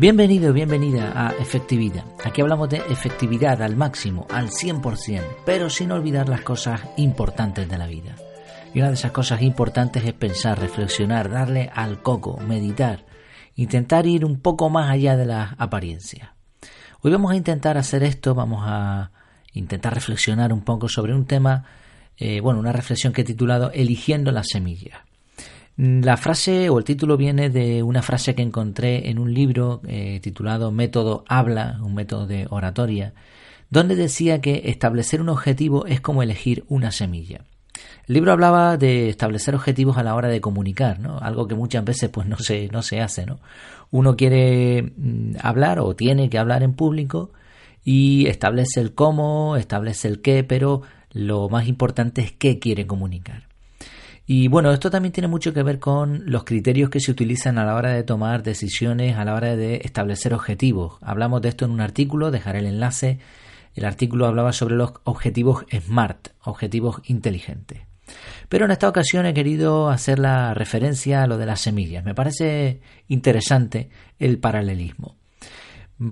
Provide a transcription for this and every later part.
Bienvenido, bienvenida a Efectividad. Aquí hablamos de efectividad al máximo, al 100%, pero sin olvidar las cosas importantes de la vida. Y una de esas cosas importantes es pensar, reflexionar, darle al coco, meditar, intentar ir un poco más allá de las apariencias. Hoy vamos a intentar hacer esto, vamos a intentar reflexionar un poco sobre un tema, eh, bueno, una reflexión que he titulado Eligiendo las semillas. La frase o el título viene de una frase que encontré en un libro eh, titulado Método Habla, un método de oratoria, donde decía que establecer un objetivo es como elegir una semilla. El libro hablaba de establecer objetivos a la hora de comunicar, ¿no? Algo que muchas veces pues no se, no se hace, ¿no? Uno quiere mm, hablar o tiene que hablar en público y establece el cómo, establece el qué, pero lo más importante es qué quiere comunicar. Y bueno, esto también tiene mucho que ver con los criterios que se utilizan a la hora de tomar decisiones, a la hora de establecer objetivos. Hablamos de esto en un artículo, dejaré el enlace. El artículo hablaba sobre los objetivos SMART, objetivos inteligentes. Pero en esta ocasión he querido hacer la referencia a lo de las semillas. Me parece interesante el paralelismo.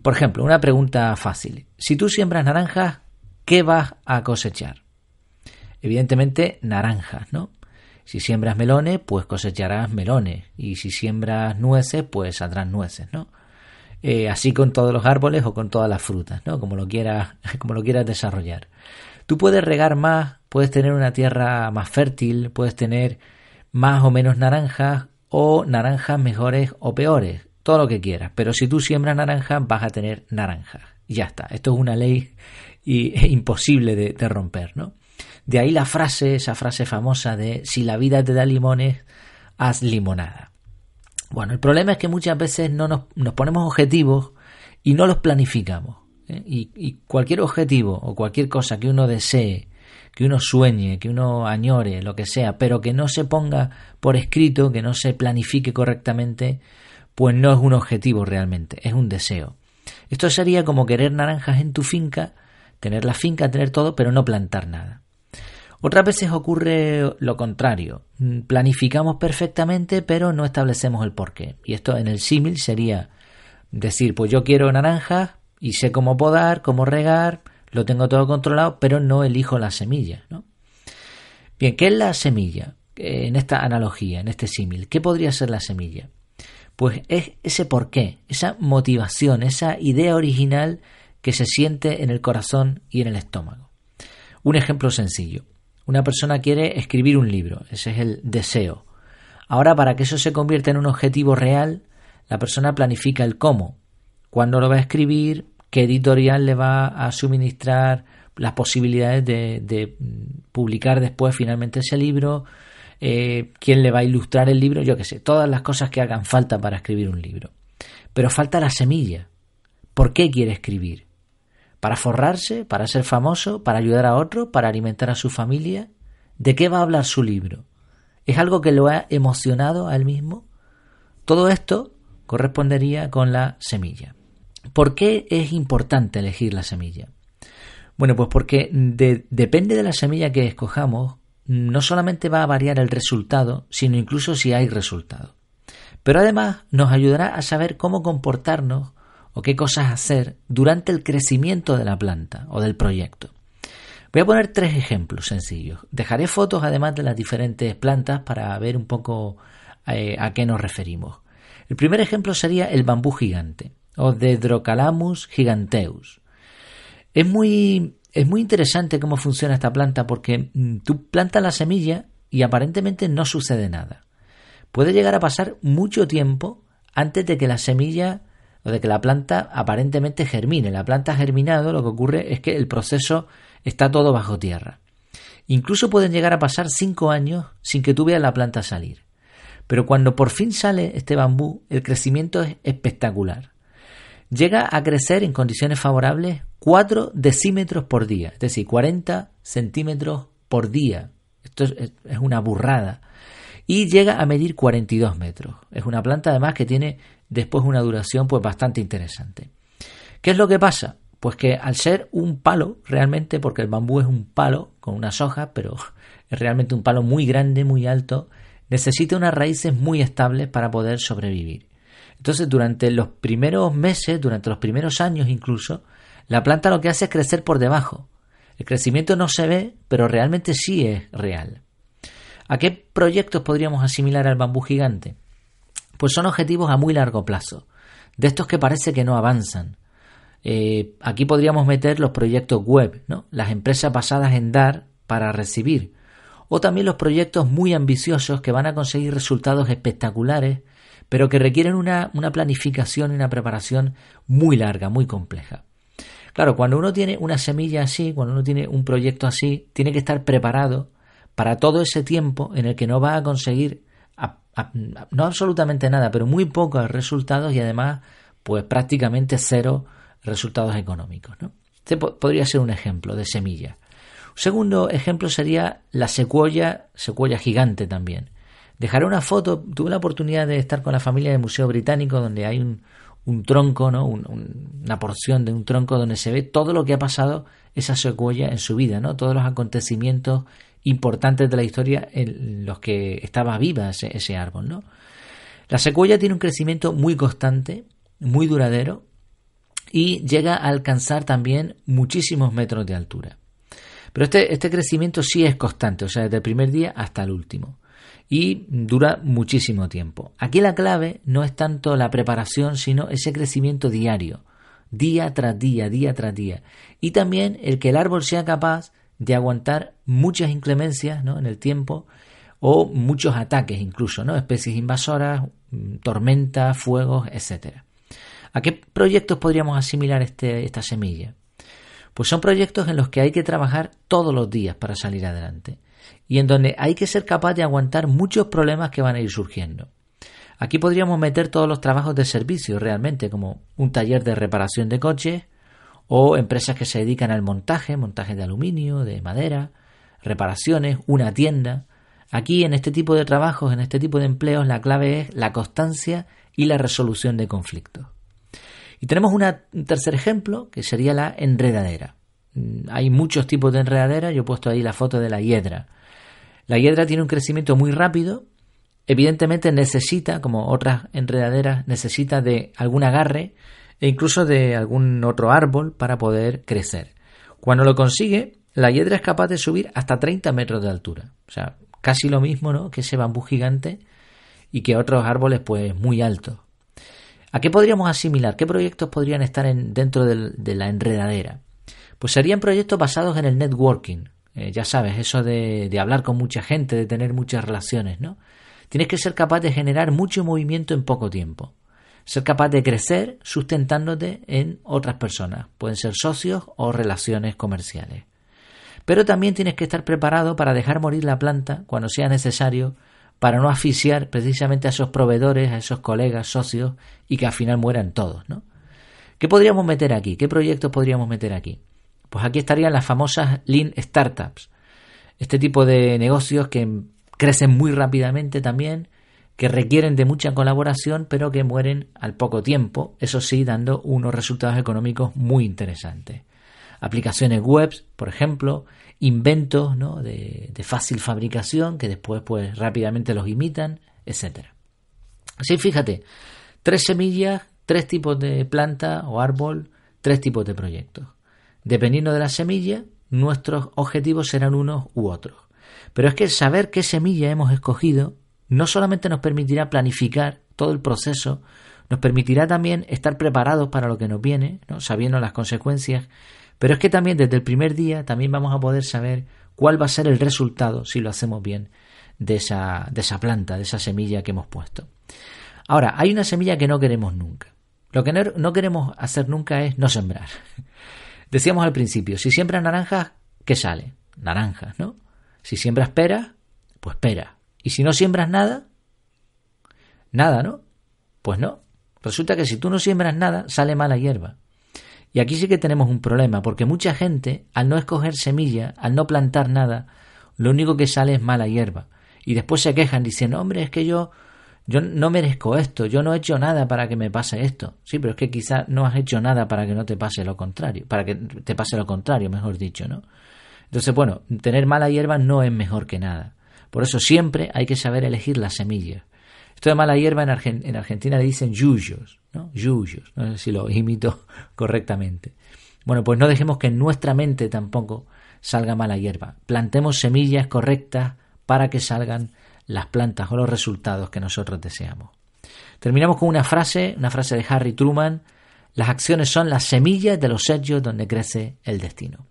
Por ejemplo, una pregunta fácil. Si tú siembras naranjas, ¿qué vas a cosechar? Evidentemente, naranjas, ¿no? Si siembras melones, pues cosecharás melones. Y si siembras nueces, pues saldrán nueces, ¿no? Eh, así con todos los árboles o con todas las frutas, ¿no? Como lo quieras, como lo quieras desarrollar. Tú puedes regar más, puedes tener una tierra más fértil, puedes tener más o menos naranjas o naranjas mejores o peores, todo lo que quieras. Pero si tú siembras naranjas, vas a tener naranjas. Y ya está. Esto es una ley imposible de, de romper, ¿no? De ahí la frase, esa frase famosa de si la vida te da limones, haz limonada. Bueno, el problema es que muchas veces no nos, ponemos objetivos y no los planificamos. ¿eh? Y, y, cualquier objetivo o cualquier cosa que uno desee, que uno sueñe, que uno añore, lo que sea, pero que no se ponga por escrito, que no se planifique correctamente, pues no es un objetivo realmente, es un deseo. Esto sería como querer naranjas en tu finca, tener la finca, tener todo, pero no plantar nada. Otras veces ocurre lo contrario. Planificamos perfectamente, pero no establecemos el porqué. Y esto en el símil sería decir, pues yo quiero naranjas y sé cómo podar, cómo regar, lo tengo todo controlado, pero no elijo la semilla. Bien, ¿qué es la semilla? En esta analogía, en este símil, ¿qué podría ser la semilla? Pues es ese porqué, esa motivación, esa idea original que se siente en el corazón y en el estómago. Un ejemplo sencillo. Una persona quiere escribir un libro, ese es el deseo. Ahora, para que eso se convierta en un objetivo real, la persona planifica el cómo, cuándo lo va a escribir, qué editorial le va a suministrar las posibilidades de, publicar después finalmente ese libro, eh, quién le va a ilustrar el libro, yo qué sé, todas las cosas que hagan falta para escribir un libro. Pero falta la semilla. ¿Por qué quiere escribir? ¿Para forrarse? ¿Para ser famoso? ¿Para ayudar a otro? ¿Para alimentar a su familia? ¿De qué va a hablar su libro? ¿Es algo que lo ha emocionado a él mismo? Todo esto correspondería con la semilla. ¿Por qué es importante elegir la semilla? Bueno, pues porque depende de la semilla que escojamos, no solamente va a variar el resultado, sino incluso si hay resultado. Pero además nos ayudará a saber cómo comportarnos o qué cosas hacer durante el crecimiento de la planta o del proyecto. Voy a poner tres ejemplos sencillos. Dejaré fotos además de las diferentes plantas para ver un poco eh, a qué nos referimos. El primer ejemplo sería el bambú gigante o Dendrocalamus giganteus. Es muy, es muy interesante cómo funciona esta planta porque mm, tú plantas la semilla y aparentemente no sucede nada. Puede llegar a pasar mucho tiempo antes de que la semilla de que la planta aparentemente germine. La planta ha germinado, lo que ocurre es que el proceso está todo bajo tierra. Incluso pueden llegar a pasar cinco años sin que tú veas la planta salir. Pero cuando por fin sale este bambú, el crecimiento es espectacular. Llega a crecer en condiciones favorables 4 decímetros por día, es decir, 40 centímetros por día. Esto es, es una burrada. Y llega a medir 42 metros. Es una planta además que tiene después una duración pues bastante interesante. ¿Qué es lo que pasa? Pues que al ser un palo, realmente, porque el bambú es un palo con unas hojas, pero es realmente un palo muy grande, muy alto, necesita unas raíces muy estables para poder sobrevivir. Entonces, durante los primeros meses, durante los primeros años incluso, la planta lo que hace es crecer por debajo. El crecimiento no se ve, pero realmente sí es real. ¿A qué proyectos podríamos asimilar al bambú gigante? Pues son objetivos a muy largo plazo, de estos que parece que no avanzan. Eh, aquí podríamos meter los proyectos web, ¿no? las empresas basadas en dar para recibir, o también los proyectos muy ambiciosos que van a conseguir resultados espectaculares, pero que requieren una, una planificación y una preparación muy larga, muy compleja. Claro, cuando uno tiene una semilla así, cuando uno tiene un proyecto así, tiene que estar preparado para todo ese tiempo en el que no va a conseguir no absolutamente nada, pero muy pocos resultados y además, pues prácticamente cero resultados económicos. ¿no? Este podría ser un ejemplo de semilla. Un segundo ejemplo sería la secuoya, secuoya gigante también. Dejaré una foto, tuve la oportunidad de estar con la familia del Museo Británico donde hay un, un tronco, ¿no? una porción de un tronco donde se ve todo lo que ha pasado esa secuoya en su vida, ¿no? todos los acontecimientos importantes de la historia en los que estaba viva ese, árbol. ¿no? La secuoya tiene un crecimiento muy constante, muy duradero y llega a alcanzar también muchísimos metros de altura. Pero este, este crecimiento sí es constante, o sea, desde el primer día hasta el último. Y dura muchísimo tiempo. Aquí la clave no es tanto la preparación, sino ese crecimiento diario, día tras día, día tras día. Y también el que el árbol sea capaz de aguantar muchas inclemencias ¿no? en el tiempo o muchos ataques incluso, ¿no? especies invasoras, mm, tormentas, fuegos, etc. ¿A qué proyectos podríamos asimilar este, esta semilla? Pues son proyectos en los que hay que trabajar todos los días para salir adelante y en donde hay que ser capaz de aguantar muchos problemas que van a ir surgiendo. Aquí podríamos meter todos los trabajos de servicio realmente, como un taller de reparación de coches, o empresas que se dedican al montaje, montaje de aluminio, de madera, reparaciones, una tienda. Aquí en este tipo de trabajos, en este tipo de empleos, la clave es la constancia y la resolución de conflictos. Y tenemos un tercer ejemplo que sería la enredadera. Mm, hay muchos tipos de enredadera, yo he puesto ahí la foto de la hiedra. La hiedra tiene un crecimiento muy rápido, evidentemente necesita, como otras enredaderas, necesita de algún agarre e incluso de algún otro árbol para poder crecer. Cuando lo consigue, la hiedra es capaz de subir hasta 30 metros de altura. O sea, casi lo mismo ¿no? que ese bambú gigante y que otros árboles pues muy altos. ¿A qué podríamos asimilar? ¿Qué proyectos podrían estar en, dentro de la enredadera? Pues serían proyectos basados en el networking. Eh, ya sabes, eso de, de hablar con mucha gente, de tener muchas relaciones, ¿no? Tienes que ser capaz de generar mucho movimiento en poco tiempo ser capaz de crecer sustentándote en otras personas. Pueden ser socios o relaciones comerciales. Pero también tienes que estar preparado para dejar morir la planta cuando sea necesario para no asfixiar precisamente a esos proveedores, a esos colegas, socios y que al final mueran todos, ¿no? ¿Qué podríamos meter aquí? ¿Qué proyectos podríamos meter aquí? Pues aquí estarían las famosas Lean Startups. Este tipo de negocios que crecen muy rápidamente también, que requieren de mucha colaboración, pero que mueren al poco tiempo, eso sí, dando unos resultados económicos muy interesantes. Aplicaciones web, por ejemplo, inventos ¿no? de, fácil fabricación que después pues rápidamente los imitan, etc. Así fíjate, tres semillas, tres tipos de planta o árbol, tres tipos de proyectos. Dependiendo de la semilla, nuestros objetivos serán unos u otros. Pero es que saber qué semilla hemos escogido no solamente nos permitirá planificar todo el proceso, nos permitirá también estar preparados para lo que nos viene, ¿no? sabiendo las consecuencias, pero es que también desde el primer día también vamos a poder saber cuál va a ser el resultado, si lo hacemos bien, de esa, de esa planta, de esa semilla que hemos puesto. Ahora, hay una semilla que no queremos nunca. Lo que no, queremos hacer nunca es no sembrar. Decíamos al principio, si siembras naranjas, ¿qué sale? Naranjas, ¿no? Si siembras peras, pues peras. ¿Y si no siembras nada? Nada, ¿no? Pues no. Resulta que si tú no siembras nada, sale mala hierba. Y aquí sí que tenemos un problema, porque mucha gente, al no escoger semilla, al no plantar nada, lo único que sale es mala hierba. Y después se quejan diciendo, hombre, es que yo, yo no merezco esto, yo no he hecho nada para que me pase esto. Sí, pero es que quizás no has hecho nada para que no te pase lo contrario, para que te pase lo contrario, mejor dicho, ¿no? Entonces, bueno, tener mala hierba no es mejor que nada. Por eso siempre hay que saber elegir la semilla. Esto de mala hierba en, en Argentina le dicen yuyos, ¿no? Yuyos, no sé si lo imito correctamente. Bueno, pues no dejemos que en nuestra mente tampoco salga mala hierba. Plantemos semillas correctas para que salgan las plantas o los resultados que nosotros deseamos. Terminamos con una frase, una frase de Harry Truman, las acciones son las semillas de los hechos donde crece el destino.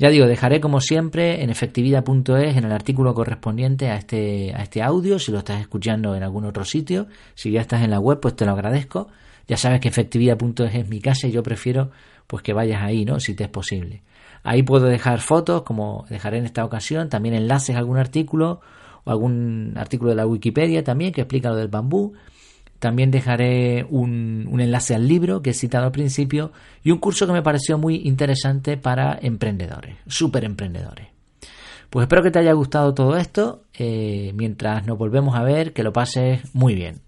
Ya digo, dejaré como siempre en efectividad.es en el artículo correspondiente a este, a este audio, si lo estás escuchando en algún otro sitio, si ya estás en la web, pues te lo agradezco. Ya sabes que efectividad.es es mi casa y yo prefiero pues que vayas ahí, ¿no? Si te es posible. Ahí puedo dejar fotos, como dejaré en esta ocasión, también enlaces a algún artículo o algún artículo de la Wikipedia también que explica lo del bambú. También dejaré un, enlace al libro que he citado al principio y un curso que me pareció muy interesante para emprendedores, súper emprendedores. Pues espero que te haya gustado todo esto. Eh, mientras nos volvemos a ver, que lo pases muy bien.